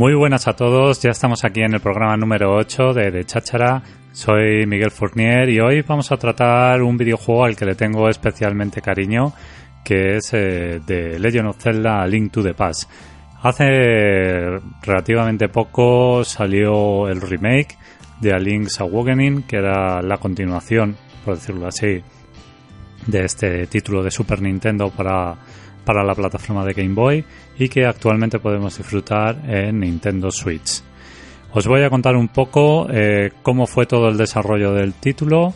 Muy buenas a todos, ya estamos aquí en el programa número 8 de, de Cháchara. Soy Miguel Fournier y hoy vamos a tratar un videojuego al que le tengo especialmente cariño, que es eh, de Legend of Zelda Link to the Past. Hace relativamente poco salió el remake de A Link's Awakening, que era la continuación, por decirlo así, de este título de Super Nintendo para, para la plataforma de Game Boy y que actualmente podemos disfrutar en Nintendo Switch. Os voy a contar un poco eh, cómo fue todo el desarrollo del título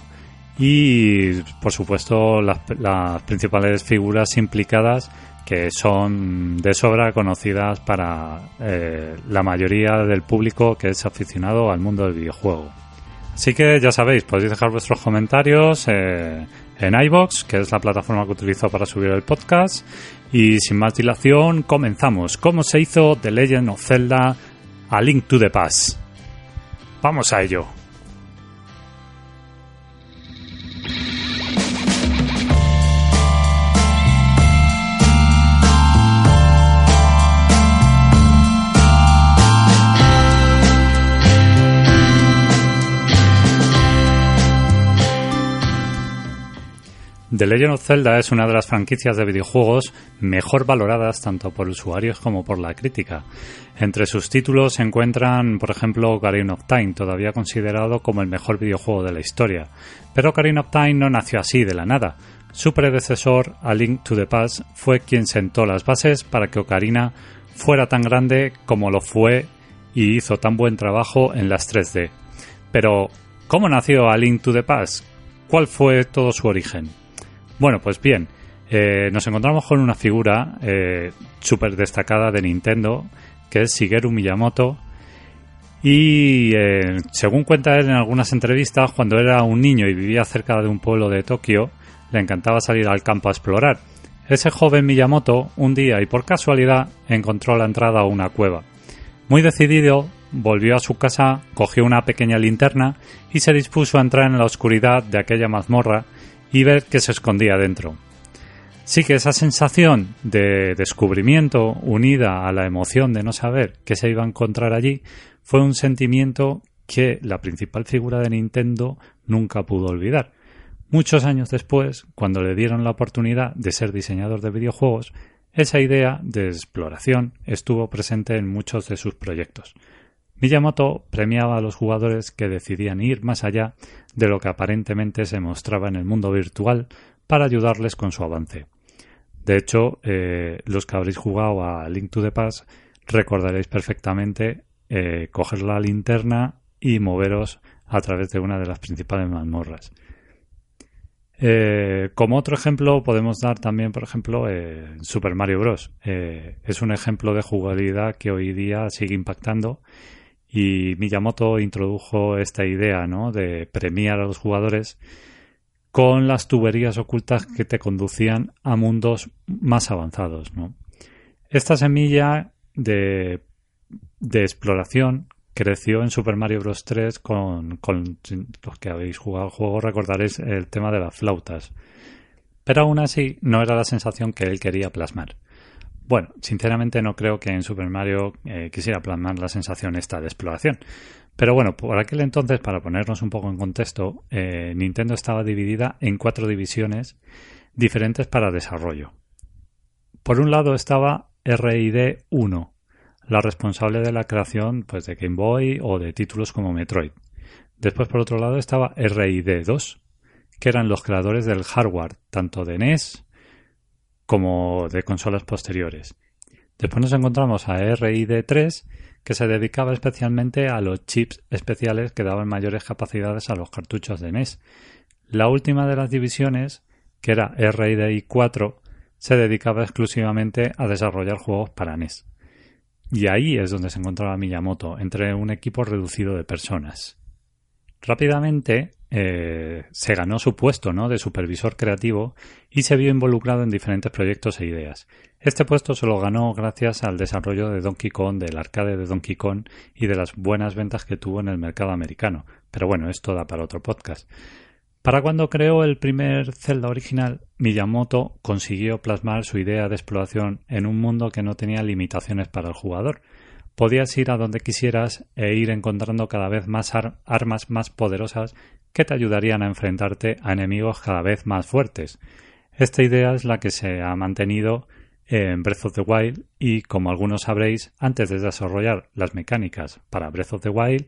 y, por supuesto, las, principales figuras implicadas que son de sobra conocidas para eh, la mayoría del público que es aficionado al mundo del videojuego. Así que ya sabéis, podéis dejar vuestros comentarios eh, en iBox, que es la plataforma que utilizo para subir el podcast. Y sin más dilación, comenzamos. ¿Cómo se hizo The Legend of Zelda a Link to the Past? Vamos a ello. The Legend of Zelda es una de las franquicias de videojuegos mejor valoradas tanto por usuarios como por la crítica. Entre sus títulos se encuentran, por ejemplo, Ocarina of Time, todavía considerado como el mejor videojuego de la historia. Pero Ocarina of Time no nació así de la nada. Su predecesor, A Link to the Past, fue quien sentó las bases para que Ocarina fuera tan grande como lo fue y hizo tan buen trabajo en las 3D. Pero, ¿cómo nació A Link to the Past? ¿Cuál fue todo su origen? Bueno, pues bien, eh, nos encontramos con una figura eh, súper destacada de Nintendo, que es Shigeru Miyamoto. Y eh, según cuenta él en algunas entrevistas, cuando era un niño y vivía cerca de un pueblo de Tokio, le encantaba salir al campo a explorar. Ese joven Miyamoto, un día y por casualidad, encontró la entrada a una cueva. Muy decidido, volvió a su casa, cogió una pequeña linterna y se dispuso a entrar en la oscuridad de aquella mazmorra y ver qué se escondía dentro. Sí que esa sensación de descubrimiento unida a la emoción de no saber qué se iba a encontrar allí fue un sentimiento que la principal figura de Nintendo nunca pudo olvidar. Muchos años después, cuando le dieron la oportunidad de ser diseñador de videojuegos, esa idea de exploración estuvo presente en muchos de sus proyectos. Miyamoto premiaba a los jugadores que decidían ir más allá de lo que aparentemente se mostraba en el mundo virtual para ayudarles con su avance. De hecho, eh, los que habréis jugado a Link to the Past recordaréis perfectamente eh, coger la linterna y moveros a través de una de las principales mazmorras. Eh, como otro ejemplo podemos dar también, por ejemplo, Super Mario Bros. es un ejemplo de jugabilidad que hoy día sigue impactando y Miyamoto introdujo esta idea, ¿no? De premiar a los jugadores con las tuberías ocultas que te conducían a mundos más avanzados. Esta semilla de, exploración creció en Super Mario Bros. 3 con, con los que habéis jugado el juego recordaréis el tema de las flautas. Pero aún así no era la sensación que él quería plasmar. Bueno, sinceramente no creo que en Super Mario eh, quisiera plasmar la sensación esta de exploración. Pero bueno, por aquel entonces, para ponernos un poco en contexto, eh, Nintendo estaba dividida en cuatro divisiones diferentes para desarrollo. Por un lado estaba RID 1, la responsable de la creación pues, de Game Boy o de títulos como Metroid. Después, por otro lado, estaba RID 2, que eran los creadores del hardware, tanto de NES como de consolas posteriores. Después nos encontramos a RID3, que se dedicaba especialmente a los chips especiales que daban mayores capacidades a los cartuchos de NES. La última de las divisiones, que era RIDI4, se dedicaba exclusivamente a desarrollar juegos para NES. Y ahí es donde se encontraba Miyamoto, entre un equipo reducido de personas. Rápidamente eh, se ganó su puesto ¿no? de supervisor creativo y se vio involucrado en diferentes proyectos e ideas. Este puesto se lo ganó gracias al desarrollo de Donkey Kong, del arcade de Donkey Kong y de las buenas ventas que tuvo en el mercado americano. Pero bueno, esto da para otro podcast. Para cuando creó el primer Zelda original, Miyamoto consiguió plasmar su idea de exploración en un mundo que no tenía limitaciones para el jugador. Podías ir a donde quisieras e ir encontrando cada vez más armas más poderosas que te ayudarían a enfrentarte a enemigos cada vez más fuertes. Esta idea es la que se ha mantenido en Breath of the Wild y, como algunos sabréis, antes de desarrollar las mecánicas para Breath of the Wild,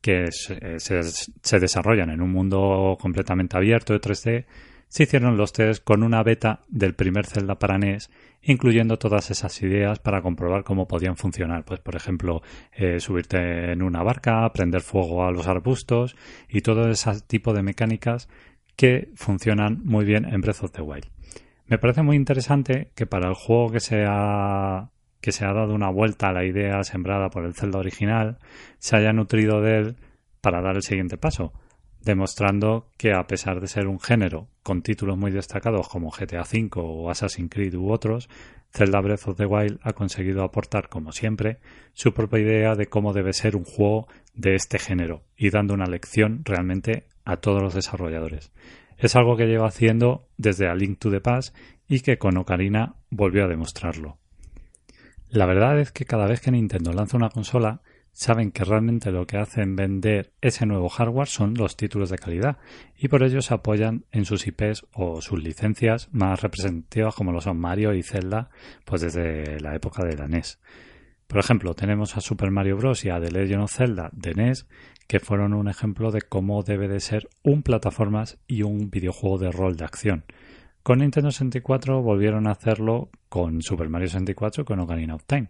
que se, desarrollan en un mundo completamente abierto de 3D, se hicieron los test con una beta del primer Zelda para NES, incluyendo todas esas ideas para comprobar cómo podían funcionar. Pues, por ejemplo, eh, subirte en una barca, prender fuego a los arbustos y todo ese tipo de mecánicas que funcionan muy bien en Breath of the Wild. Me parece muy interesante que para el juego que se ha que se ha dado una vuelta a la idea sembrada por el Zelda original, se haya nutrido de él para dar el siguiente paso, demostrando que a pesar de ser un género con títulos muy destacados como GTA V o Assassin's Creed u otros, Zelda Breath of the Wild ha conseguido aportar, como siempre, su propia idea de cómo debe ser un juego de este género y dando una lección realmente a todos los desarrolladores. Es algo que lleva haciendo desde A Link to the Past y que con Ocarina volvió a demostrarlo. La verdad es que cada vez que Nintendo lanza una consola, saben que realmente lo que hacen vender ese nuevo hardware son los títulos de calidad y por ello se apoyan en sus IPs o sus licencias más representativas como lo son Mario y Zelda pues desde la época de la NES. Por ejemplo, tenemos a Super Mario Bros. y a The Legend of Zelda de NES que fueron un ejemplo de cómo debe de ser un plataformas y un videojuego de rol de acción. Con Nintendo 64 volvieron a hacerlo con Super Mario 64 y con Ocarina of Time,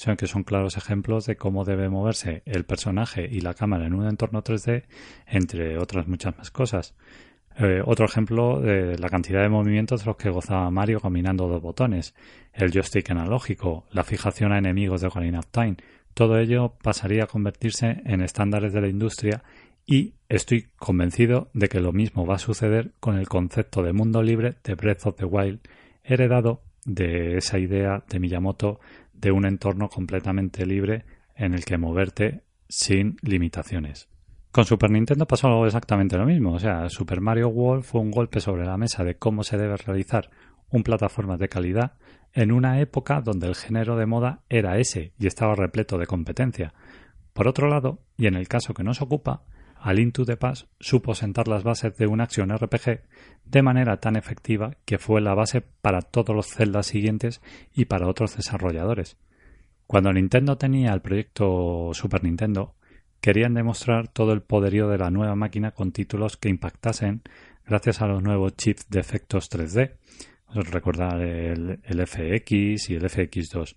son que son claros ejemplos de cómo debe moverse el personaje y la cámara en un entorno 3D, entre otras muchas más cosas. Eh, otro ejemplo de la cantidad de movimientos de los que gozaba Mario caminando dos botones, el joystick analógico, la fijación a enemigos de Ocarina of Time, todo ello pasaría a convertirse en estándares de la industria y estoy convencido de que lo mismo va a suceder con el concepto de mundo libre de Breath of the Wild, heredado de esa idea de Miyamoto de un entorno completamente libre en el que moverte sin limitaciones. Con Super Nintendo pasó exactamente lo mismo, o sea, Super Mario World fue un golpe sobre la mesa de cómo se debe realizar un plataforma de calidad en una época donde el género de moda era ese y estaba repleto de competencia. Por otro lado, y en el caso que nos ocupa, al Into the Pass supo sentar las bases de una acción RPG de manera tan efectiva que fue la base para todos los celdas siguientes y para otros desarrolladores. Cuando Nintendo tenía el proyecto Super Nintendo, querían demostrar todo el poderío de la nueva máquina con títulos que impactasen gracias a los nuevos chips de efectos 3D. Recordar el, el FX y el FX2.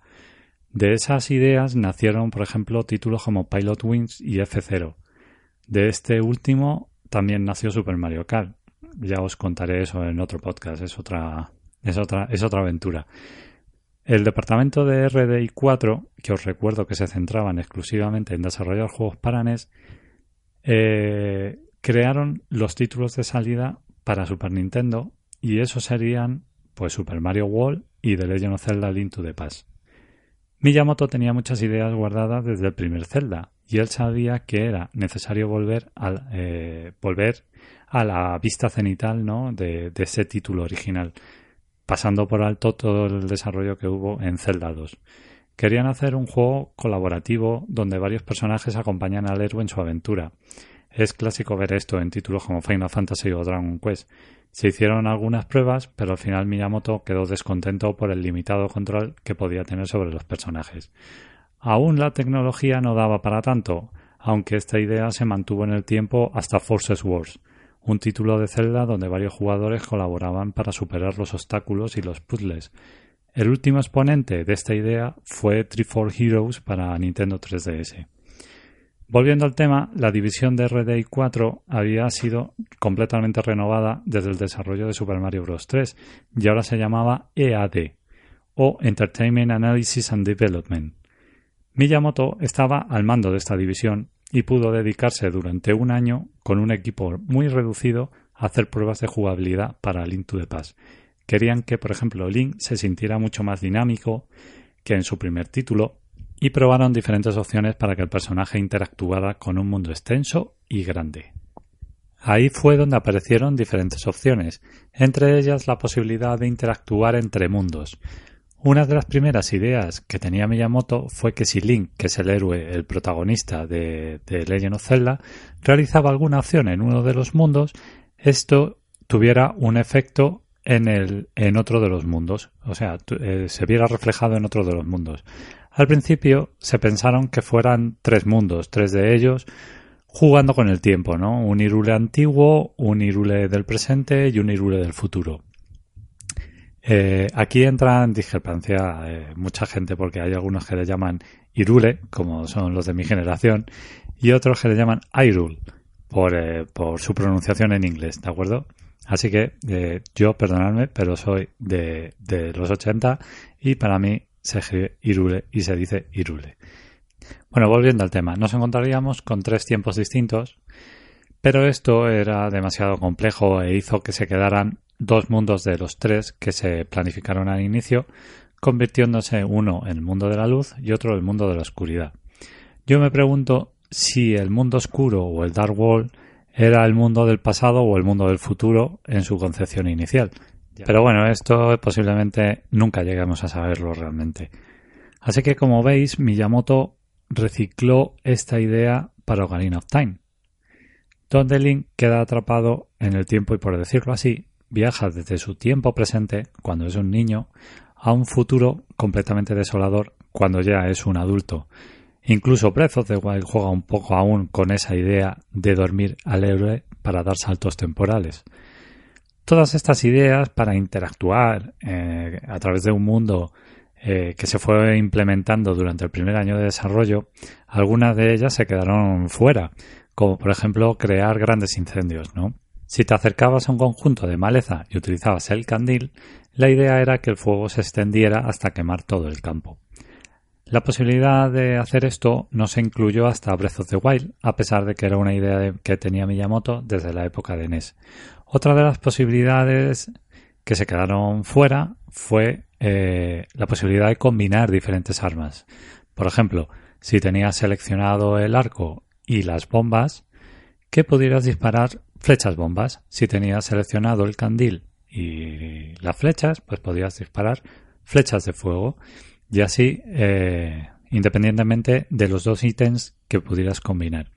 De esas ideas nacieron, por ejemplo, títulos como Pilot Wings y F0, de este último también nació Super Mario Kart. Ya os contaré eso en otro podcast, es otra, es otra, es otra aventura. El departamento de RDI 4, que os recuerdo que se centraban exclusivamente en desarrollar juegos para NES, eh, crearon los títulos de salida para Super Nintendo y esos serían pues Super Mario World y The Legend of Zelda Link to the Past. Miyamoto tenía muchas ideas guardadas desde el primer Zelda, y él sabía que era necesario volver, al, eh, volver a la vista cenital ¿no? de, ese título original, pasando por alto todo el desarrollo que hubo en Zelda 2. Querían hacer un juego colaborativo donde varios personajes acompañan al héroe en su aventura. Es clásico ver esto en títulos como Final Fantasy o Dragon Quest. Se hicieron algunas pruebas, pero al final Miyamoto quedó descontento por el limitado control que podía tener sobre los personajes. Aún la tecnología no daba para tanto, aunque esta idea se mantuvo en el tiempo hasta Forces Wars, un título de Zelda donde varios jugadores colaboraban para superar los obstáculos y los puzzles. El último exponente de esta idea fue Three for Heroes para Nintendo 3DS. Volviendo al tema, la división de RD 4 había sido completamente renovada desde el desarrollo de Super Mario Bros. 3 y ahora se llamaba EAD o Entertainment Analysis and Development. Miyamoto estaba al mando de esta división y pudo dedicarse durante un año con un equipo muy reducido a hacer pruebas de jugabilidad para Link to the Past. Querían que, por ejemplo, Link se sintiera mucho más dinámico que en su primer título y probaron diferentes opciones para que el personaje interactuara con un mundo extenso y grande. Ahí fue donde aparecieron diferentes opciones, entre ellas la posibilidad de interactuar entre mundos. Una de las primeras ideas que tenía Miyamoto fue que si Link, que es el héroe, el protagonista de, Legend of Zelda, realizaba alguna acción en uno de los mundos, esto tuviera un efecto en, el, en otro de los mundos, o sea, eh, se viera reflejado en otro de los mundos. Al principio se pensaron que fueran tres mundos, tres de ellos, jugando con el tiempo, ¿no? Un Irule antiguo, un Irule del presente y un Irule del futuro. Eh, aquí entra en discrepancia eh, mucha gente porque hay algunos que le llaman Irule, como son los de mi generación, y otros que le llaman Irule, por, eh, por su pronunciación en inglés, ¿de acuerdo? Así que yo, perdonadme, pero soy de, de los 80 y para mí se escribe Irule y se dice Irule. Bueno, volviendo al tema, nos encontraríamos con tres tiempos distintos, pero esto era demasiado complejo e hizo que se quedaran dos mundos de los tres que se planificaron al inicio, convirtiéndose uno en el mundo de la luz y otro en el mundo de la oscuridad. Yo me pregunto si el mundo oscuro o el Dark World era el mundo del pasado o el mundo del futuro en su concepción inicial, pero bueno, esto posiblemente nunca lleguemos a saberlo realmente. Así que como veis, Miyamoto recicló esta idea para Ocarina of Time, donde Link queda atrapado en el tiempo y por decirlo así, viaja desde su tiempo presente, cuando es un niño, a un futuro completamente desolador cuando ya es un adulto. Incluso Breath of the Wild juega un poco aún con esa idea de dormir al héroe para dar saltos temporales. Todas estas ideas para interactuar eh, a través de un mundo eh, que se fue implementando durante el primer año de desarrollo, algunas de ellas se quedaron fuera, como por ejemplo crear grandes incendios, ¿no? Si te acercabas a un conjunto de maleza y utilizabas el candil, la idea era que el fuego se extendiera hasta quemar todo el campo. La posibilidad de hacer esto no se incluyó hasta Breath of the Wild, a pesar de que era una idea que tenía Miyamoto desde la época de NES. Otra de las posibilidades que se quedaron fuera fue eh, la posibilidad de combinar diferentes armas. Por ejemplo, si tenías seleccionado el arco y las bombas, que pudieras disparar flechas bombas. Si tenías seleccionado el candil y las flechas, pues podías disparar flechas de fuego. Y así, eh, independientemente de los dos ítems que pudieras combinar.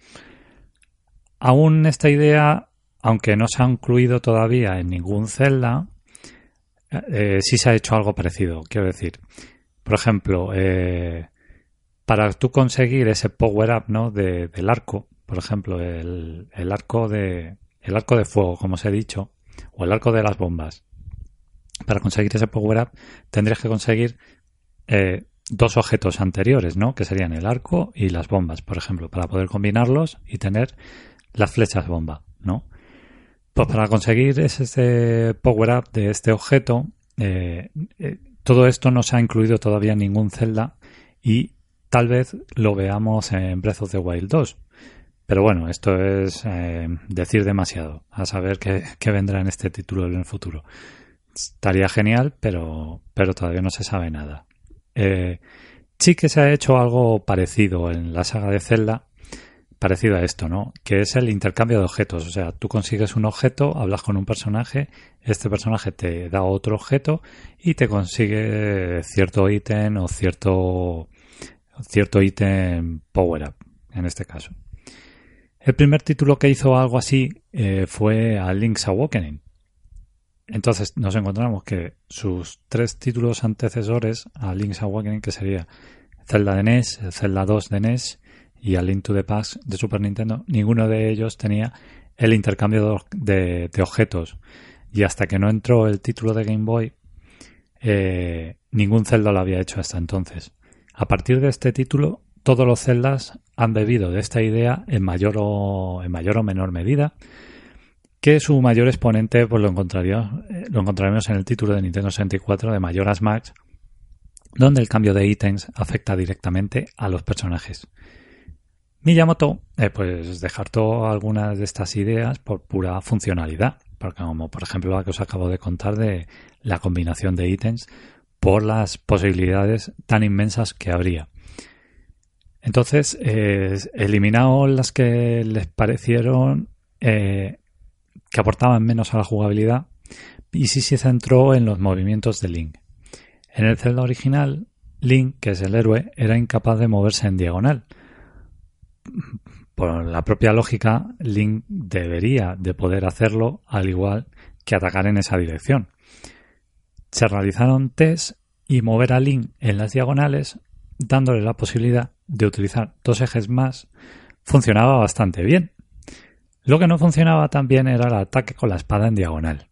Aún esta idea aunque no se ha incluido todavía en ningún Zelda, eh, sí se ha hecho algo parecido. Quiero decir, por ejemplo, eh, para tú conseguir ese power up ¿no? del arco, por ejemplo, el, arco de el arco de fuego, como os he dicho, o el arco de las bombas. Para conseguir ese power up tendrías que conseguir eh, dos objetos anteriores, ¿no? Que serían el arco y las bombas, por ejemplo, para poder combinarlos y tener las flechas bomba, ¿no? Pues para conseguir ese power up de este objeto, eh, eh, todo esto no se ha incluido todavía en ningún Zelda y tal vez lo veamos en Breath of the Wild 2. Pero bueno, esto es eh, decir demasiado, a saber qué, vendrá en este título en el futuro. Estaría genial, pero, pero todavía no se sabe nada. sí que se ha hecho algo parecido en la saga de Zelda, parecido a esto, ¿no? Que es el intercambio de objetos. O sea, tú consigues un objeto, hablas con un personaje, este personaje te da otro objeto y te consigue cierto ítem o cierto cierto ítem power up, en este caso. El primer título que hizo algo así eh, fue a Link's Awakening. Entonces nos encontramos que sus tres títulos antecesores a Link's Awakening, que sería Zelda de NES, Zelda 2 de NES y al Link to the Past de Super Nintendo, ninguno de ellos tenía el intercambio de, objetos. Y hasta que no entró el título de Game Boy, eh, ningún Zelda lo había hecho hasta entonces. A partir de este título, todos los Zeldas han bebido de esta idea en mayor o, en mayor o menor medida, que su mayor exponente pues lo, encontraríamos, eh, lo encontraremos en el título de Nintendo 64 de Majora's Max, donde el cambio de ítems afecta directamente a los personajes. Miyamoto eh, pues descartó algunas de estas ideas por pura funcionalidad, porque como por ejemplo la que os acabo de contar de la combinación de ítems por las posibilidades tan inmensas que habría. Entonces, eh, las que les parecieron eh, que aportaban menos a la jugabilidad y sí se centró en los movimientos de Link. En el Zelda original, Link, que es el héroe, era incapaz de moverse en diagonal. Por la propia lógica, Link debería de poder hacerlo al igual que atacar en esa dirección. Se realizaron tests y mover a Link en las diagonales, dándole la posibilidad de utilizar dos ejes más, funcionaba bastante bien. Lo que no funcionaba tan bien era el ataque con la espada en diagonal.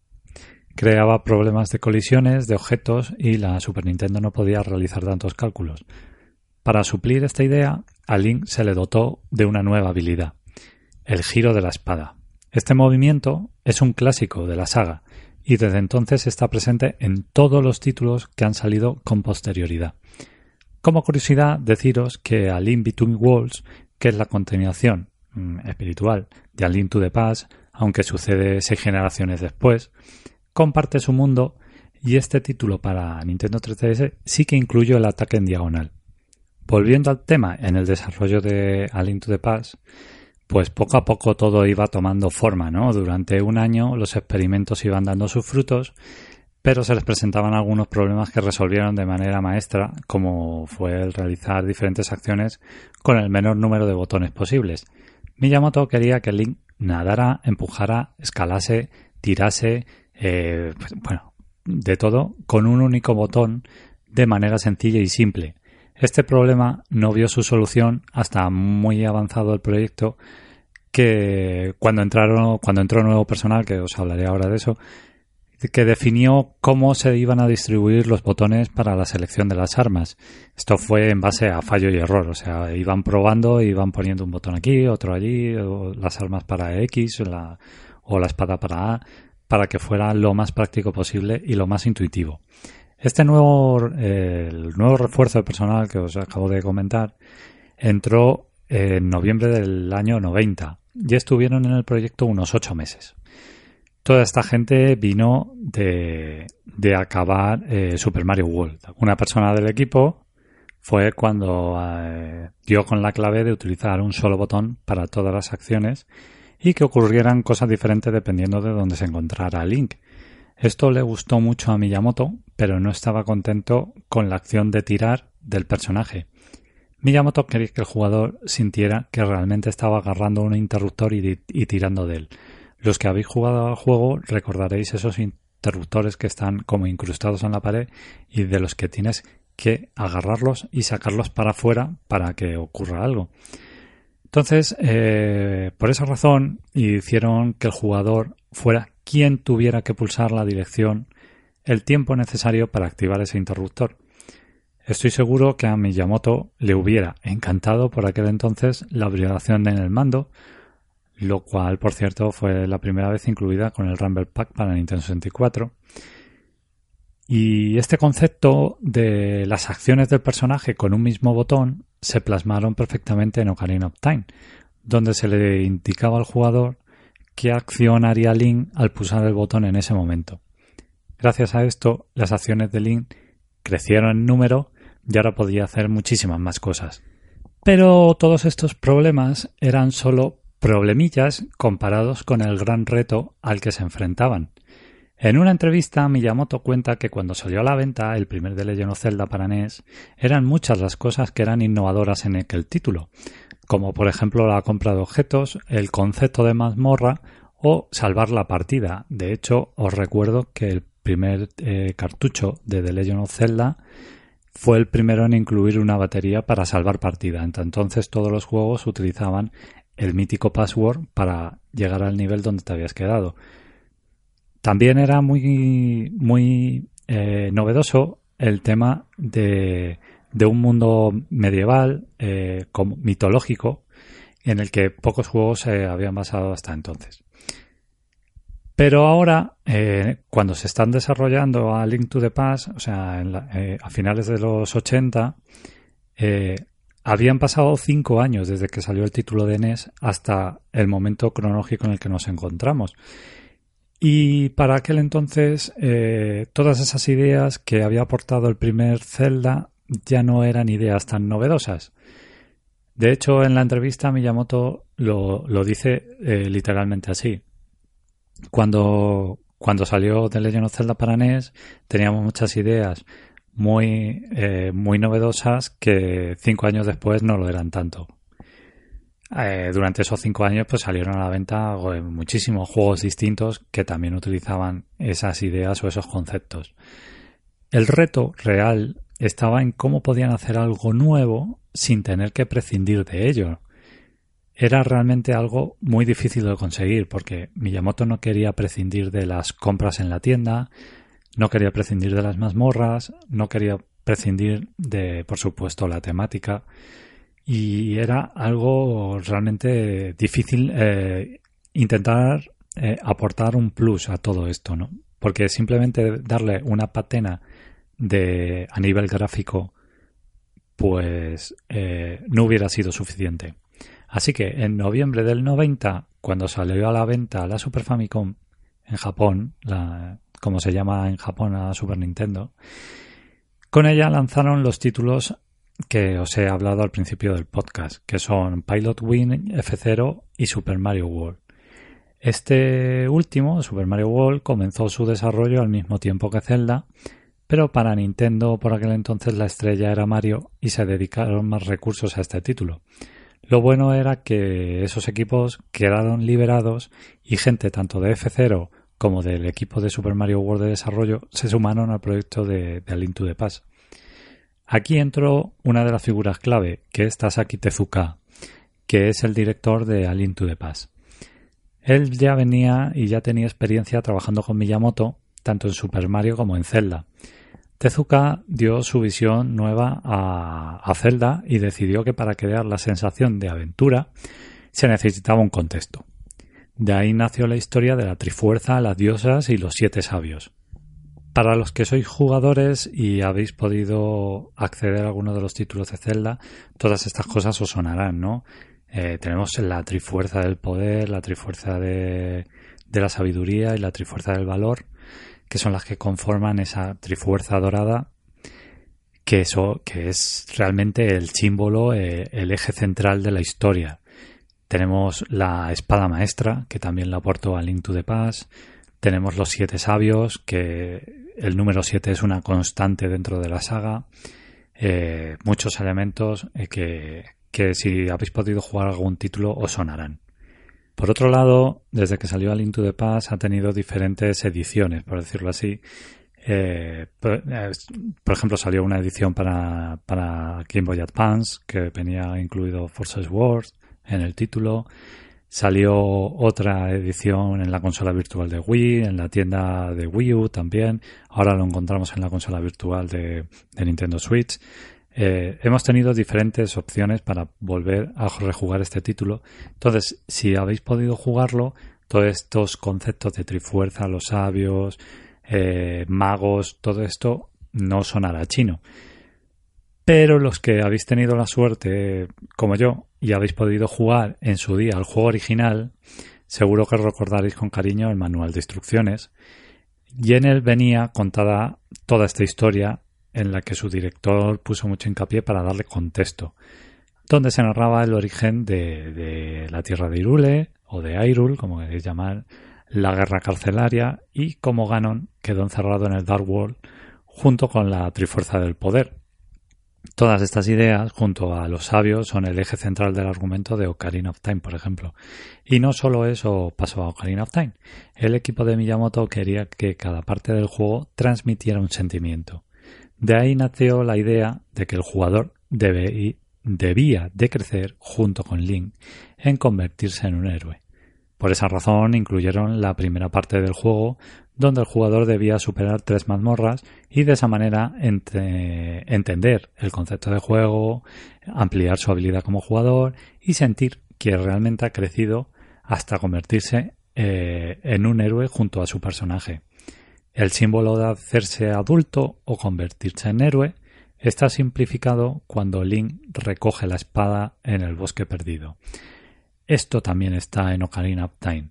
Creaba problemas de colisiones de objetos y la Super Nintendo no podía realizar tantos cálculos. Para suplir esta idea, a Link se le dotó de una nueva habilidad, el giro de la espada. Este movimiento es un clásico de la saga y desde entonces está presente en todos los títulos que han salido con posterioridad. Como curiosidad, deciros que A Link Between Worlds, que es la continuación mm, espiritual de A Link to the Past, aunque sucede seis generaciones después, comparte su mundo y este título para Nintendo 3DS sí que incluyó el ataque en diagonal. Volviendo al tema en el desarrollo de A Link to the Past, pues poco a poco todo iba tomando forma, ¿no? Durante un año los experimentos iban dando sus frutos pero se les presentaban algunos problemas que resolvieron de manera maestra, como fue el realizar diferentes acciones con el menor número de botones posibles. Miyamoto quería que Link nadara, empujara, escalase, tirase, eh, bueno, de todo con un único botón de manera sencilla y simple. Este problema no vio su solución hasta muy avanzado el proyecto que cuando entraron cuando entró nuevo personal que os hablaré ahora de eso que definió cómo se iban a distribuir los botones para la selección de las armas. Esto fue en base a fallo y error, o sea, iban probando, iban poniendo un botón aquí, otro allí, o las armas para X o la, o la espada para A, para que fuera lo más práctico posible y lo más intuitivo. Este nuevo, el nuevo refuerzo de personal que os acabo de comentar entró en noviembre del año 90 y estuvieron en el proyecto unos ocho meses. Toda esta gente vino de, acabar eh, Super Mario World. Una persona del equipo fue cuando eh, dio con la clave de utilizar un solo botón para todas las acciones y que ocurrieran cosas diferentes dependiendo de dónde se encontrara Link. Esto le gustó mucho a Miyamoto, pero no estaba contento con la acción de tirar del personaje. Miyamoto quería que el jugador sintiera que realmente estaba agarrando un interruptor y tirando de él. Los que habéis jugado al juego recordaréis esos interruptores que están como incrustados en la pared y de los que tienes que agarrarlos y sacarlos para afuera para que ocurra algo. Entonces, eh, por esa razón, hicieron que el jugador fuera quien tuviera que pulsar la dirección el tiempo necesario para activar ese interruptor. Estoy seguro que a Miyamoto le hubiera encantado por aquel entonces la obligación en el mando, lo cual, por cierto, fue la primera vez incluida con el Rumble Pack para Nintendo 64. Y este concepto de las acciones del personaje con un mismo botón se plasmaron perfectamente en Ocarina of Time, donde se le indicaba al jugador qué acción haría Link al pulsar el botón en ese momento. Gracias a esto, las acciones de Link crecieron en número y ahora podía hacer muchísimas más cosas. Pero todos estos problemas eran solo problemillas comparados con el gran reto al que se enfrentaban. En una entrevista, Miyamoto cuenta que cuando salió a la venta el primer de Legend of Zelda para NES, eran muchas las cosas que eran innovadoras en aquel título, como por ejemplo la compra de objetos, el concepto de mazmorra o salvar la partida. De hecho, os recuerdo que el primer eh, cartucho de The Legend of Zelda fue el primero en incluir una batería para salvar partida. Entonces todos los juegos utilizaban el mítico password para llegar al nivel donde te habías quedado. También era muy, muy eh, novedoso el tema de, de un mundo medieval, eh, como, mitológico, en el que pocos juegos se habían basado hasta entonces. Pero ahora, eh, cuando se están desarrollando a Link to the Past, o sea, a finales de los 80, eh, habían pasado cinco años desde que salió el título de NES hasta el momento cronológico en el que nos encontramos. Y para aquel entonces, todas esas ideas que había aportado el primer Zelda ya no eran ideas tan novedosas. De hecho, en la entrevista Miyamoto lo, dice literalmente así cuando, cuando salió The Legend of Zelda para NES teníamos muchas ideas muy, eh, muy novedosas que cinco años después no lo eran tanto. Eh, durante esos cinco años pues salieron a la venta muchísimos juegos distintos que también utilizaban esas ideas o esos conceptos. El reto real estaba en cómo podían hacer algo nuevo sin tener que prescindir de ello era realmente algo muy difícil de conseguir porque Miyamoto no quería prescindir de las compras en la tienda, no quería prescindir de las mazmorras, no quería prescindir de, por supuesto, la temática y era algo realmente difícil eh, intentar eh, aportar un plus a todo esto, ¿no? Porque simplemente darle una patena de a nivel gráfico pues eh, no hubiera sido suficiente. Así que en noviembre del 90, cuando salió a la venta la Super Famicom en Japón, la, como se llama en Japón a Super Nintendo, con ella lanzaron los títulos que os he hablado al principio del podcast, que son Pilot Win F0 y Super Mario World. Este último, Super Mario World, comenzó su desarrollo al mismo tiempo que Zelda, pero para Nintendo por aquel entonces la estrella era Mario y se dedicaron más recursos a este título. Lo bueno era que esos equipos quedaron liberados y gente tanto de F0 como del equipo de Super Mario World de desarrollo se sumaron al proyecto de, de Link to the Past. Aquí entró una de las figuras clave, que es Tasaki Tezuka, que es el director de A Link to the Past. Él ya venía y ya tenía experiencia trabajando con Miyamoto, tanto en Super Mario como en Zelda, Tezuka dio su visión nueva a, Zelda y decidió que para crear la sensación de aventura se necesitaba un contexto. De ahí nació la historia de la Trifuerza, las diosas y los siete sabios. Para los que sois jugadores y habéis podido acceder a alguno de los títulos de Zelda, todas estas cosas os sonarán, ¿no? Eh, tenemos la Trifuerza del poder, la Trifuerza de la sabiduría y la Trifuerza del valor que son las que conforman esa trifuerza dorada, que, eso, que es realmente el símbolo, eh, el eje central de la historia. Tenemos la espada maestra, que también la aportó a Link to the Past. Tenemos los siete sabios, que el número siete es una constante dentro de la saga. Eh, muchos elementos eh, que, que si habéis podido jugar algún título os sonarán. Por otro lado, desde que salió al Into the Past ha tenido diferentes ediciones, por decirlo así. Eh, por, ejemplo, salió una edición para, para Game Boy Advance que venía incluido Forces Wars en el título. Salió otra edición en la consola virtual de Wii, en la tienda de Wii U también. Ahora lo encontramos en la consola virtual de, Nintendo Switch. Eh, hemos tenido diferentes opciones para volver a rejugar este título. Entonces, si habéis podido jugarlo, todos estos conceptos de trifuerza, los sabios, eh, magos, todo esto no sonará chino. Pero los que habéis tenido la suerte, como yo, y habéis podido jugar en su día al juego original, seguro que recordaréis con cariño el manual de instrucciones. Y en él venía contada toda esta historia en la que su director puso mucho hincapié para darle contexto, donde se narraba el origen de, la tierra de Irule, o de Hyrule, como queréis llamar, la guerra carcelaria y cómo Ganon quedó encerrado en el Dark World junto con la Trifuerza del Poder. Todas estas ideas, junto a los sabios, son el eje central del argumento de Ocarina of Time, por ejemplo. Y no solo eso pasó a Ocarina of Time. El equipo de Miyamoto quería que cada parte del juego transmitiera un sentimiento. De ahí nació la idea de que el jugador debe, debía de crecer junto con Link en convertirse en un héroe. Por esa razón incluyeron la primera parte del juego donde el jugador debía superar tres mazmorras y de esa manera entender el concepto de juego, ampliar su habilidad como jugador y sentir que realmente ha crecido hasta convertirse eh, en un héroe junto a su personaje. El símbolo de hacerse adulto o convertirse en héroe está simplificado cuando Link recoge la espada en el bosque perdido. Esto también está en Ocarina of Time.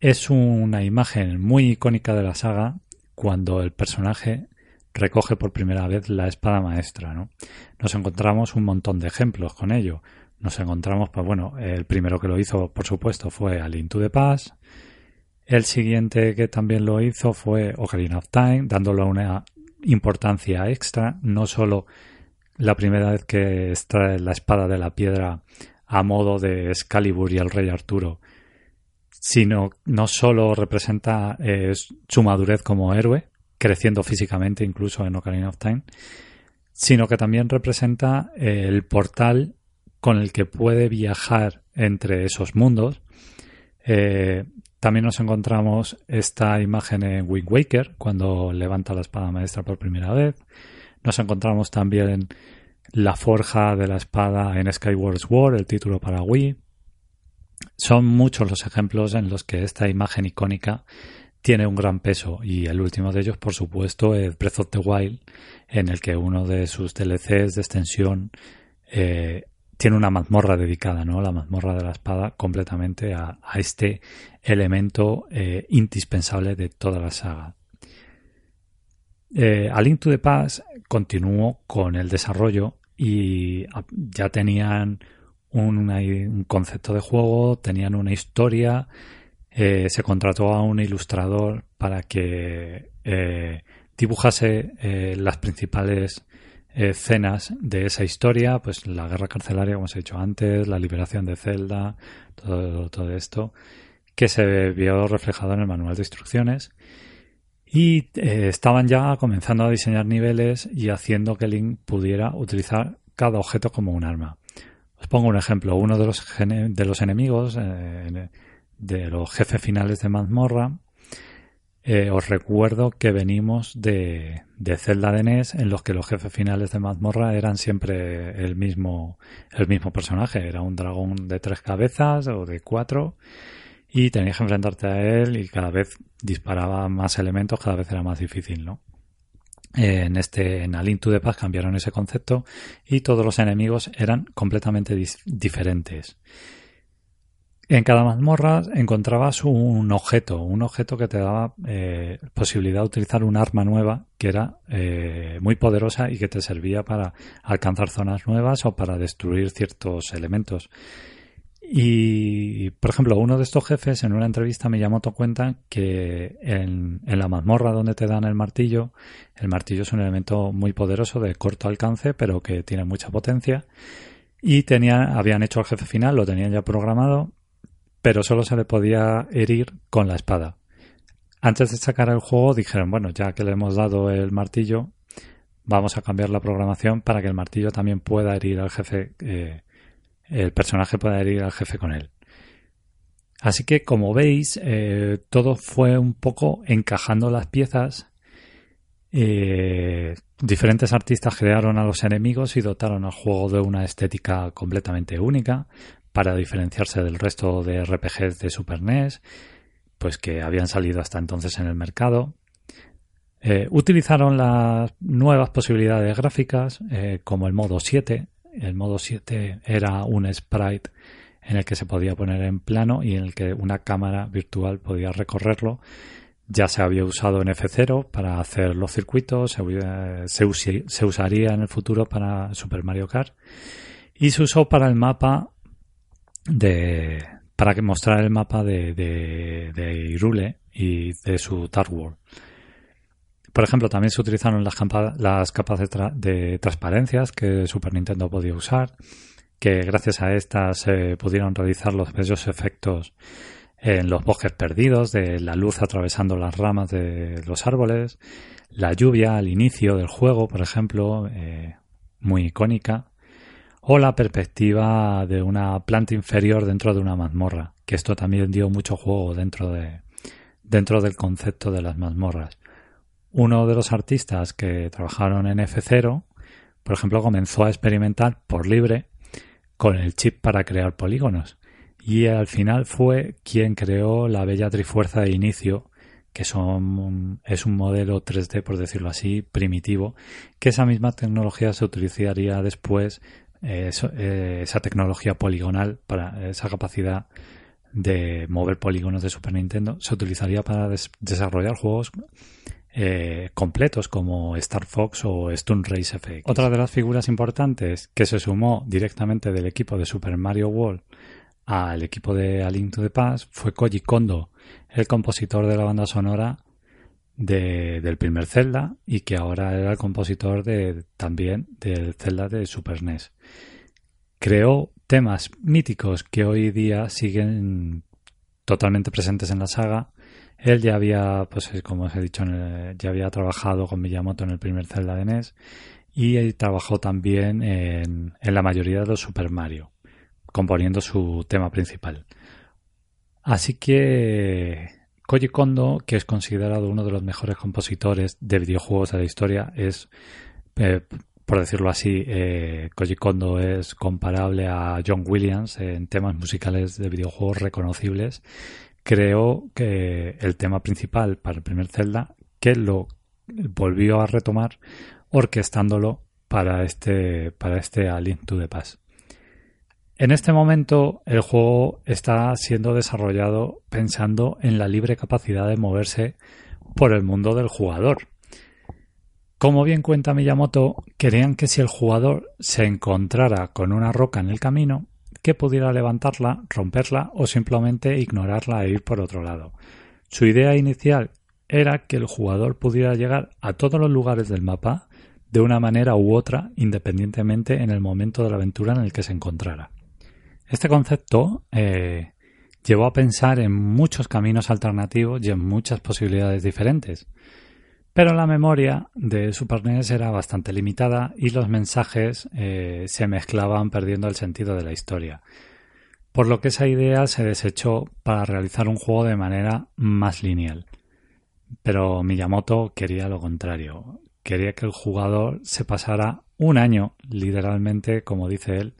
Es una imagen muy icónica de la saga cuando el personaje recoge por primera vez la espada maestra. ¿no? Nos encontramos un montón de ejemplos con ello. Nos encontramos, pues bueno, el primero que lo hizo, por supuesto, fue Al Into the Pass. El siguiente que también lo hizo fue Ocarina of Time, dándole una importancia extra, no solo la primera vez que extrae la espada de la piedra a modo de Excalibur y el rey Arturo, sino no solo representa eh, su madurez como héroe, creciendo físicamente incluso en Ocarina of Time, sino que también representa eh, el portal con el que puede viajar entre esos mundos. Eh, también nos encontramos esta imagen en Wind Waker, cuando levanta la espada maestra por primera vez. Nos encontramos también la forja de la espada en Skyward Sword, el título para Wii. Son muchos los ejemplos en los que esta imagen icónica tiene un gran peso y el último de ellos, por supuesto, es Breath of the Wild, en el que uno de sus DLCs de extensión eh, tiene una mazmorra dedicada, ¿no? La mazmorra de la espada completamente a, este elemento eh, indispensable de toda la saga. Eh, a Link to the Past continuó con el desarrollo y ya tenían un, concepto de juego, tenían una historia, eh, se contrató a un ilustrador para que eh, dibujase eh, las principales escenas de esa historia, pues la guerra carcelaria, como os he dicho antes, la liberación de Zelda, todo, todo esto, que se vio reflejado en el manual de instrucciones. Y estaban ya comenzando a diseñar niveles y haciendo que Link pudiera utilizar cada objeto como un arma. Os pongo un ejemplo. Uno de los, de los enemigos, eh, de los jefes finales de mazmorra, eh, os recuerdo que venimos de, de Zelda de NES en los que los jefes finales de mazmorra eran siempre el mismo, el mismo personaje. Era un dragón de tres cabezas o de cuatro y tenías que enfrentarte a él y cada vez disparaba más elementos, cada vez era más difícil, ¿no? en este en Alin to the Paz cambiaron ese concepto y todos los enemigos eran completamente diferentes. En cada mazmorra encontrabas un objeto, un objeto que te daba eh, posibilidad de utilizar un arma nueva que era eh, muy poderosa y que te servía para alcanzar zonas nuevas o para destruir ciertos elementos. Y, por ejemplo, uno de estos jefes en una entrevista me llamó cuenta que en, la mazmorra donde te dan el martillo, el martillo es un elemento muy poderoso de corto alcance, pero que tiene mucha potencia. Y tenía, habían hecho el jefe final, lo tenían ya programado, pero solo se le podía herir con la espada. Antes de sacar el juego dijeron, bueno, ya que le hemos dado el martillo, vamos a cambiar la programación para que el martillo también pueda herir al jefe eh, el personaje pueda ir al jefe con él. Así que, como veis, eh, todo fue un poco encajando las piezas. Eh, diferentes artistas crearon a los enemigos y dotaron al juego de una estética completamente única para diferenciarse del resto de RPGs de Super NES, pues que habían salido hasta entonces en el mercado. Eh, utilizaron las nuevas posibilidades gráficas, como el modo 7, el modo 7 era un sprite en el que se podía poner en plano y en el que una cámara virtual podía recorrerlo. Ya se había usado en F0 para hacer los circuitos, se, usaría en el futuro para Super Mario Kart y se usó para el mapa de para mostrar el mapa de, de, de Irule y de su Dark World. Por ejemplo, también se utilizaron las, capas de, transparencias que Super Nintendo podía usar, que gracias a estas se pudieron realizar los bellos efectos en los bosques perdidos, de la luz atravesando las ramas de los árboles, la lluvia al inicio del juego, por ejemplo, eh, muy icónica, o la perspectiva de una planta inferior dentro de una mazmorra, que esto también dio mucho juego dentro de dentro del concepto de las mazmorras. Uno de los artistas que trabajaron en F0, por ejemplo, comenzó a experimentar por libre con el chip para crear polígonos. Y al final fue quien creó la bella trifuerza de inicio que son, es un modelo 3D, por decirlo así, primitivo, que esa misma tecnología se utilizaría después, eh, eh, esa tecnología poligonal, para esa capacidad de mover polígonos de Super Nintendo, se utilizaría para desarrollar juegos eh, completos como Star Fox o Stun Race FX. Otra de las figuras importantes que se sumó directamente del equipo de Super Mario World al equipo de A Link to the Past fue Koji Kondo, el compositor de la banda sonora del primer Zelda y que ahora era el compositor de, también del Zelda de Super NES. Creó temas míticos que hoy día siguen totalmente presentes en la saga. Él ya había, pues como os he dicho, ya había trabajado con Miyamoto en el primer Zelda de NES y trabajó también en, en la mayoría de los Super Mario componiendo su tema principal. Así que Koji Kondo, que es considerado uno de los mejores compositores de videojuegos de la historia, es, eh, por decirlo así, eh, Koji Kondo es comparable a John Williams en temas musicales de videojuegos reconocibles. Creo que el tema principal para el primer Zelda, que lo volvió a retomar orquestándolo para este, para este A Link to the Past. En este momento el juego está siendo desarrollado pensando en la libre capacidad de moverse por el mundo del jugador. Como bien cuenta Miyamoto, querían que si el jugador se encontrara con una roca en el camino, que pudiera levantarla, romperla o simplemente ignorarla e ir por otro lado. Su idea inicial era que el jugador pudiera llegar a todos los lugares del mapa de una manera u otra, independientemente en el momento de la aventura en el que se encontrara. Este concepto eh, llevó a pensar en muchos caminos alternativos y en muchas posibilidades diferentes. Pero la memoria de Super NES era bastante limitada y los mensajes eh, se mezclaban perdiendo el sentido de la historia. Por lo que esa idea se desechó para realizar un juego de manera más lineal. Pero Miyamoto quería lo contrario. Quería que el jugador se pasara un año, literalmente, como dice él,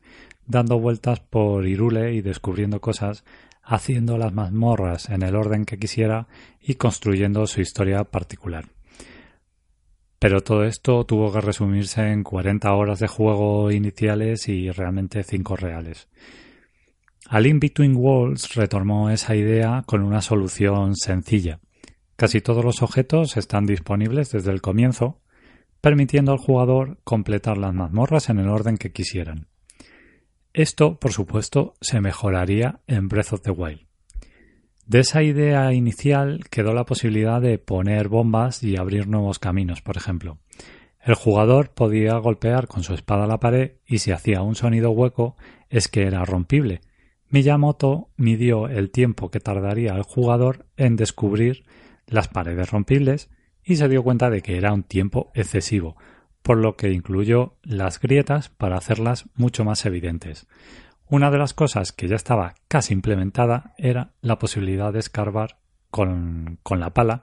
dando vueltas por Irule y descubriendo cosas, haciendo las mazmorras en el orden que quisiera y construyendo su historia particular. Pero todo esto tuvo que resumirse en 40 horas de juego iniciales y realmente 5 reales. A Link Between Worlds retomó esa idea con una solución sencilla. Casi todos los objetos están disponibles desde el comienzo, permitiendo al jugador completar las mazmorras en el orden que quisieran. Esto, por supuesto, se mejoraría en Breath of the Wild. De esa idea inicial quedó la posibilidad de poner bombas y abrir nuevos caminos, por ejemplo. El jugador podía golpear con su espada la pared y si hacía un sonido hueco es que era rompible. Miyamoto midió el tiempo que tardaría el jugador en descubrir las paredes rompibles y se dio cuenta de que era un tiempo excesivo, por lo que incluyó las grietas para hacerlas mucho más evidentes. Una de las cosas que ya estaba casi implementada era la posibilidad de escarbar con, la pala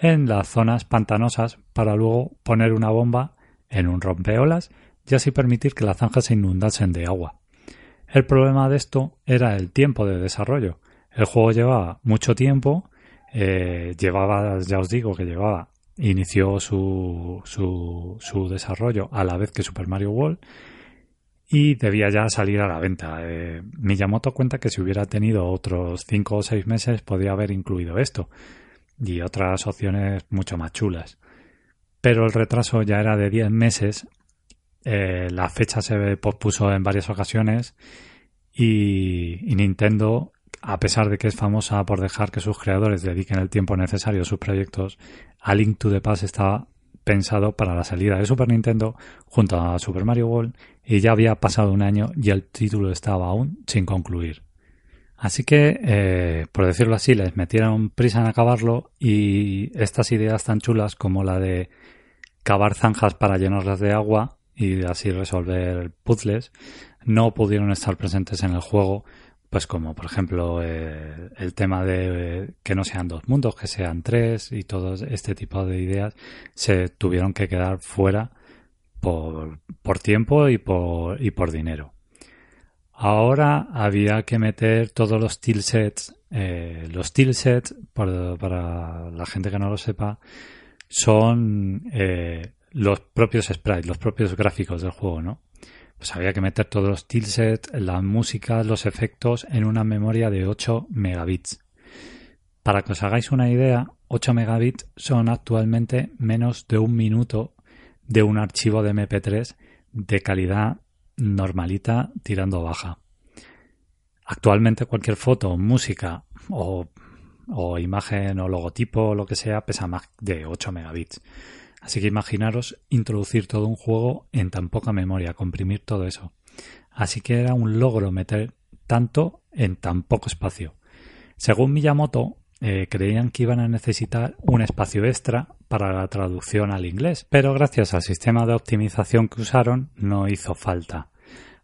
en las zonas pantanosas para luego poner una bomba en un rompeolas y así permitir que las zanjas se inundasen de agua. El problema de esto era el tiempo de desarrollo. El juego llevaba mucho tiempo, eh, llevaba, ya os digo que llevaba inició su, su, desarrollo a la vez que Super Mario World y debía ya salir a la venta. Eh, Miyamoto cuenta que si hubiera tenido otros 5 o 6 meses podía haber incluido esto y otras opciones mucho más chulas. Pero el retraso ya era de 10 meses, eh, la fecha se pospuso en varias ocasiones y, y Nintendo a pesar de que es famosa por dejar que sus creadores dediquen el tiempo necesario a sus proyectos, A Link to the Past estaba pensado para la salida de Super Nintendo junto a Super Mario World y ya había pasado un año y el título estaba aún sin concluir. Así que, eh, por decirlo así, les metieron prisa en acabarlo y estas ideas tan chulas como la de cavar zanjas para llenarlas de agua y así resolver puzzles no pudieron estar presentes en el juego pues como por ejemplo eh, el tema de que no sean dos mundos, que sean tres y todo este tipo de ideas se tuvieron que quedar fuera por, por tiempo y por, y por dinero. Ahora había que meter todos los tilsets. Eh, los tilsets, para la gente que no lo sepa, son eh, los propios sprites, los propios gráficos del juego, ¿no? Pues había que meter todos los tilsets, la música, los efectos en una memoria de 8 megabits. Para que os hagáis una idea, 8 megabits son actualmente menos de un minuto de un archivo de MP3 de calidad normalita tirando baja. Actualmente cualquier foto, música o, o imagen o logotipo o lo que sea pesa más de 8 megabits. Así que imaginaros introducir todo un juego en tan poca memoria, comprimir todo eso. Así que era un logro meter tanto en tan poco espacio. Según Miyamoto, eh, creían que iban a necesitar un espacio extra para la traducción al inglés, pero gracias al sistema de optimización que usaron no hizo falta.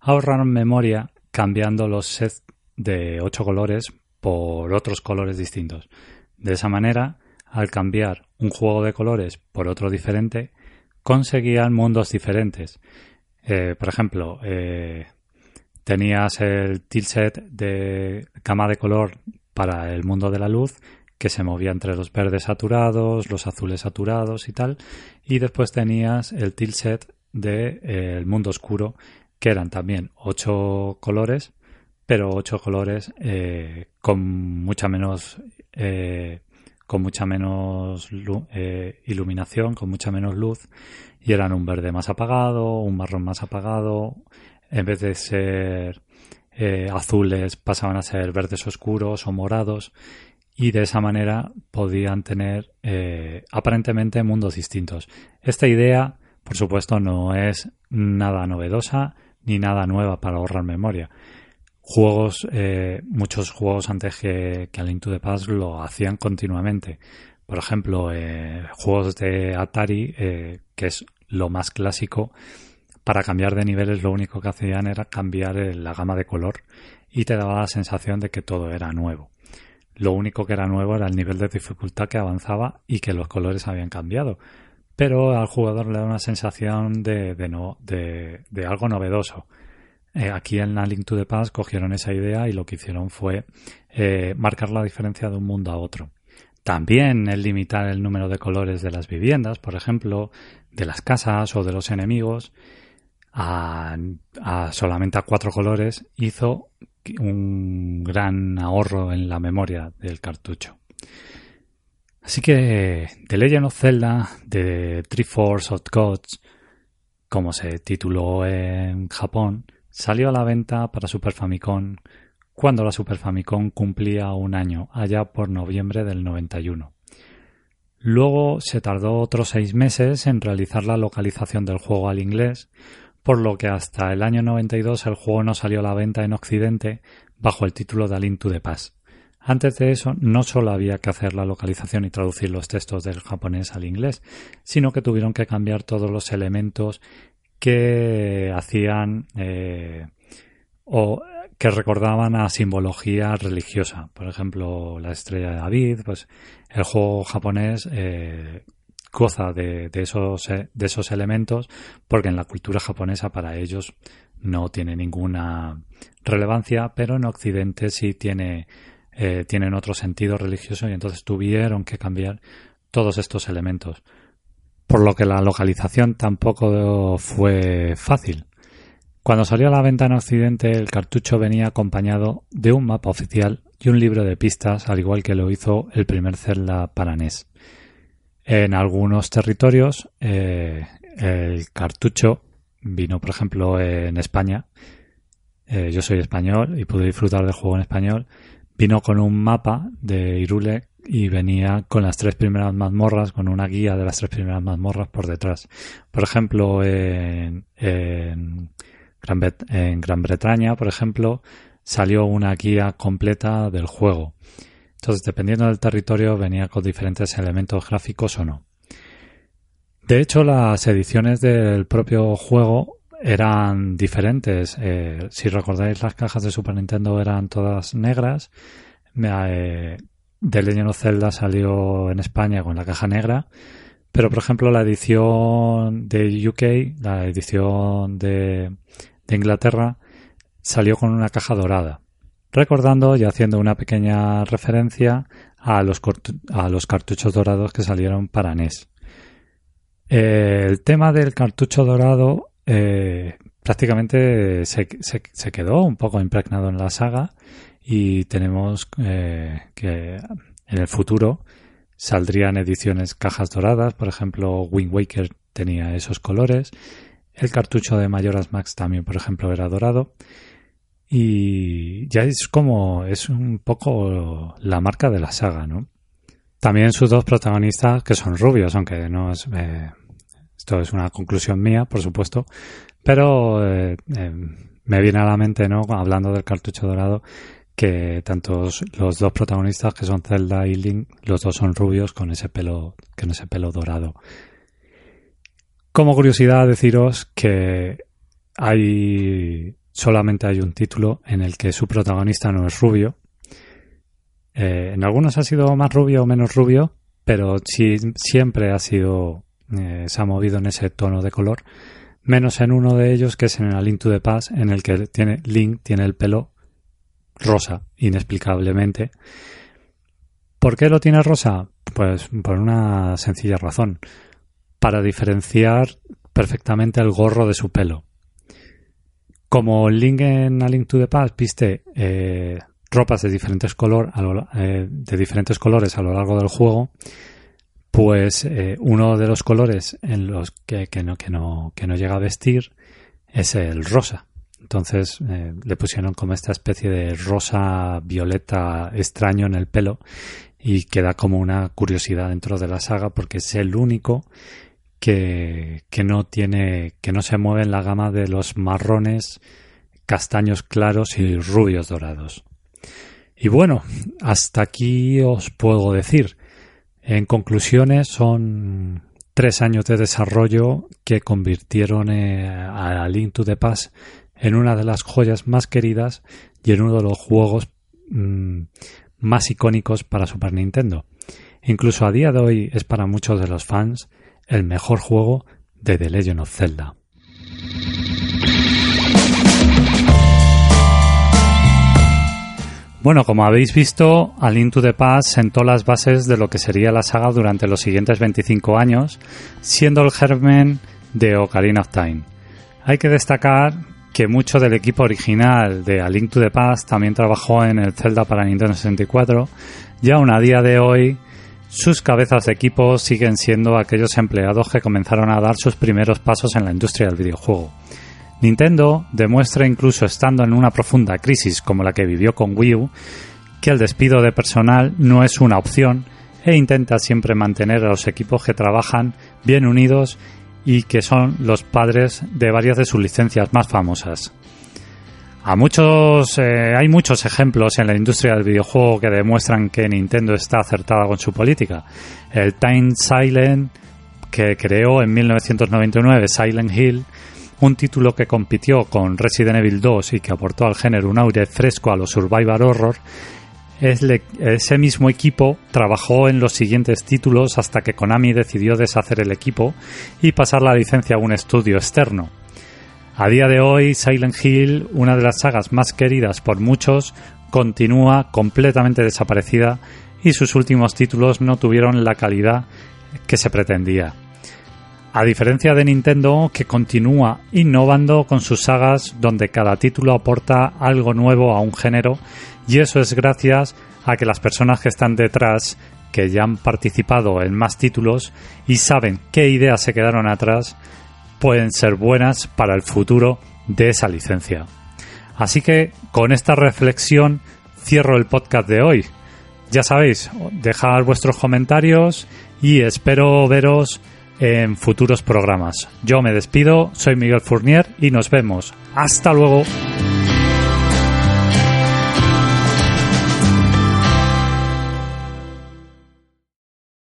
Ahorraron memoria cambiando los sets de 8 colores por otros colores distintos. De esa manera al cambiar un juego de colores por otro diferente, conseguían mundos diferentes. Eh, por ejemplo, eh, tenías el tilset de cama de color para el mundo de la luz que se movía entre los verdes saturados, los azules saturados y tal, y después tenías el tilset de eh, mundo oscuro que eran también ocho colores, pero ocho colores con mucha menos con mucha menos eh, iluminación, con mucha menos luz, y eran un verde más apagado, un marrón más apagado, en vez de ser eh, azules pasaban a ser verdes oscuros o morados, y de esa manera podían tener eh, aparentemente mundos distintos. Esta idea, por supuesto, no es nada novedosa ni nada nueva para ahorrar memoria juegos, eh, muchos juegos antes que, que Link to the Past lo hacían continuamente. Por ejemplo, eh, juegos de Atari, eh, que es lo más clásico, para cambiar de niveles lo único que hacían era cambiar la gama de color y te daba la sensación de que todo era nuevo. Lo único que era nuevo era el nivel de dificultad que avanzaba y que los colores habían cambiado. Pero al jugador le da una sensación de, de, no, de, de algo novedoso. Eh, aquí en la Link to the Past cogieron esa idea y lo que hicieron fue eh, marcar la diferencia de un mundo a otro. También el limitar el número de colores de las viviendas, por ejemplo, de las casas o de los enemigos, a, solamente a cuatro colores, hizo un gran ahorro en la memoria del cartucho. Así que The Legend of Zelda de Three Force of Gods, como se tituló en Japón, Salió a la venta para Super Famicom cuando la Super Famicom cumplía un año, allá por noviembre del 91. Luego se tardó otros seis meses en realizar la localización del juego al inglés, por lo que hasta el año 92 el juego no salió a la venta en Occidente bajo el título de Alin to the Pass. Antes de eso, no solo había que hacer la localización y traducir los textos del japonés al inglés, sino que tuvieron que cambiar todos los elementos que hacían eh, o que recordaban a simbología religiosa. Por ejemplo, la estrella de David, pues el juego japonés eh, goza de, esos, eh, de esos elementos porque en la cultura japonesa para ellos no tiene ninguna relevancia, pero en Occidente sí tiene, tienen otro sentido religioso y entonces tuvieron que cambiar todos estos elementos por lo que la localización tampoco fue fácil. Cuando salió a la venta en Occidente, el cartucho venía acompañado de un mapa oficial y un libro de pistas, al igual que lo hizo el primer Zelda para NES. En algunos territorios, eh, el cartucho vino, por ejemplo, en España. Eh, yo soy español y pude disfrutar del juego en español. Vino con un mapa de Irule y venía con las tres primeras mazmorras, con una guía de las tres primeras mazmorras por detrás. Por ejemplo, en, Gran, Bretaña, por ejemplo, salió una guía completa del juego. Entonces, dependiendo del territorio, venía con diferentes elementos gráficos o no. De hecho, las ediciones del propio juego eran diferentes. Eh, si recordáis, las cajas de Super Nintendo eran todas negras. Eh, The Legend of Zelda salió en España con la caja negra. Pero, por ejemplo, la edición de UK, la edición de, de Inglaterra, salió con una caja dorada. Recordando y haciendo una pequeña referencia a los, a los cartuchos dorados que salieron para NES. el tema del cartucho dorado eh, prácticamente se, se, quedó un poco impregnado en la saga y tenemos eh, que en el futuro saldrían ediciones cajas doradas, por ejemplo Wind Waker tenía esos colores, el cartucho de Majora's Max también, por ejemplo, era dorado y ya es como, es un poco la marca de la saga, ¿no? También sus dos protagonistas, que son rubios, aunque no es, eh, esto es una conclusión mía, por supuesto, pero eh, me viene a la mente, ¿no? Hablando del cartucho dorado, que tantos los dos protagonistas, que son Zelda y Link, los dos son rubios con ese pelo, con ese pelo dorado. Como curiosidad, deciros que hay solamente hay un título en el que su protagonista no es rubio. Eh, en algunos ha sido más rubio o menos rubio, pero siempre ha sido, eh, se ha movido en ese tono de color, menos en uno de ellos que es en el Link to the Past, en el que tiene, Link tiene el pelo rosa, inexplicablemente. ¿Por qué lo tiene rosa? Pues por una sencilla razón, para diferenciar perfectamente el gorro de su pelo. Como Link en A Link to the Past viste eh, ropas de diferentes, color, eh, de diferentes colores a lo largo del juego, pues eh, uno de los colores en los que, no, que, no, que no llega a vestir es el rosa. Entonces le pusieron como esta especie de rosa violeta extraño en el pelo y queda como una curiosidad dentro de la saga porque es el único que, no tiene, que no se mueve en la gama de los marrones, castaños claros y rubios dorados. Y bueno, hasta aquí os puedo decir. En conclusiones, son tres años de desarrollo que convirtieron eh, a Link to the Past en una de las joyas más queridas y en uno de los juegos mm, más icónicos para Super Nintendo. Incluso a día de hoy es para muchos de los fans el mejor juego de The Legend of Zelda. Bueno, como habéis visto, A Link to the Past sentó las bases de lo que sería la saga durante los siguientes 25 años, siendo el germen de Ocarina of Time. Hay que destacar que mucho del equipo original de A Link to the Past también trabajó en el Zelda para Nintendo 64 y aún a día de hoy sus cabezas de equipo siguen siendo aquellos empleados que comenzaron a dar sus primeros pasos en la industria del videojuego. Nintendo demuestra incluso estando en una profunda crisis como la que vivió con Wii U, que el despido de personal no es una opción e intenta siempre mantener a los equipos que trabajan bien unidos y que son los padres de varias de sus licencias más famosas. A muchos, eh, hay muchos ejemplos en la industria del videojuego que demuestran que Nintendo está acertada con su política. El Time Silent, que creó en 1999 Silent Hill, un título que compitió con Resident Evil 2 y que aportó al género un aire fresco a los survival horror, ese mismo equipo trabajó en los siguientes títulos hasta que Konami decidió deshacer el equipo y pasar la licencia a un estudio externo. A día de hoy, Silent Hill, una de las sagas más queridas por muchos, continúa completamente desaparecida y sus últimos títulos no tuvieron la calidad que se pretendía. A diferencia de Nintendo, que continúa innovando con sus sagas donde cada título aporta algo nuevo a un género, y eso es gracias a que las personas que están detrás, que ya han participado en más títulos y saben qué ideas se quedaron atrás, pueden ser buenas para el futuro de esa licencia. Así que con esta reflexión cierro el podcast de hoy. Ya sabéis, dejad vuestros comentarios y espero veros en futuros programas. Yo me despido, soy Miguel Fournier y nos vemos. Hasta luego.